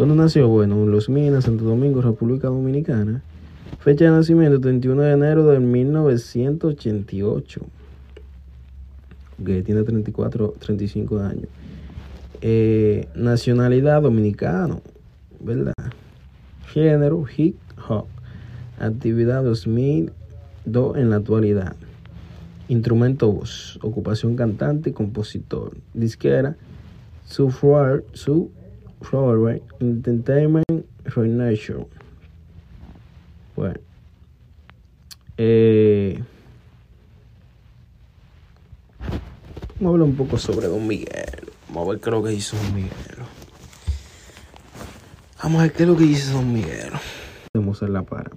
¿Dónde nació? Bueno, en Los Minas, Santo Domingo, República Dominicana. Fecha de nacimiento 31 de enero de 1988. Que tiene 34, 35 años. Eh, nacionalidad dominicano, ¿verdad? Género hip hop. Actividad 2002 en la actualidad. Instrumento voz. Ocupación cantante y compositor. Disquera. Su su Flower Entertainment Nation. Bueno. Eh, vamos a hablar un poco sobre Don Miguel. Vamos a ver qué es lo que hizo Don Miguel. Vamos a ver qué es lo que hizo Don Miguel. De Mozart Para.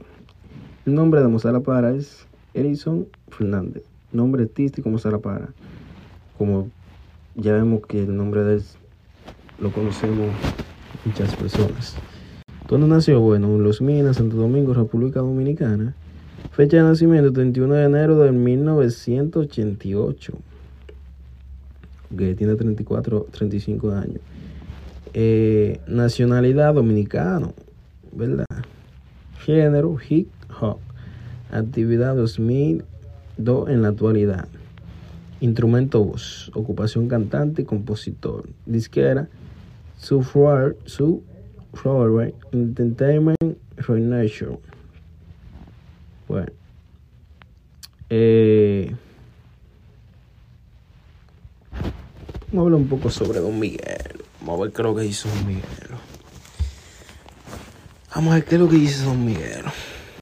El nombre de Mozart Para es Edison Fernández. Nombre artístico Mozart Para. Como ya vemos que el nombre de él lo conocemos muchas personas. ¿Dónde nació? Bueno, en Los Minas, Santo Domingo, República Dominicana. Fecha de nacimiento 31 de enero de 1988. Que tiene 34, 35 años. Nacionalidad dominicano, ¿verdad? Género hip hop. Actividad 2002 en la actualidad. Instrumento voz. Ocupación cantante y compositor. Disquera su Flower, su Flower Entertainment Nation. Bueno. Eh, vamos a hablar un poco sobre Don Miguel. Vamos a ver qué es lo que hizo Don Miguel. Vamos a ver qué es lo que hizo Don Miguel.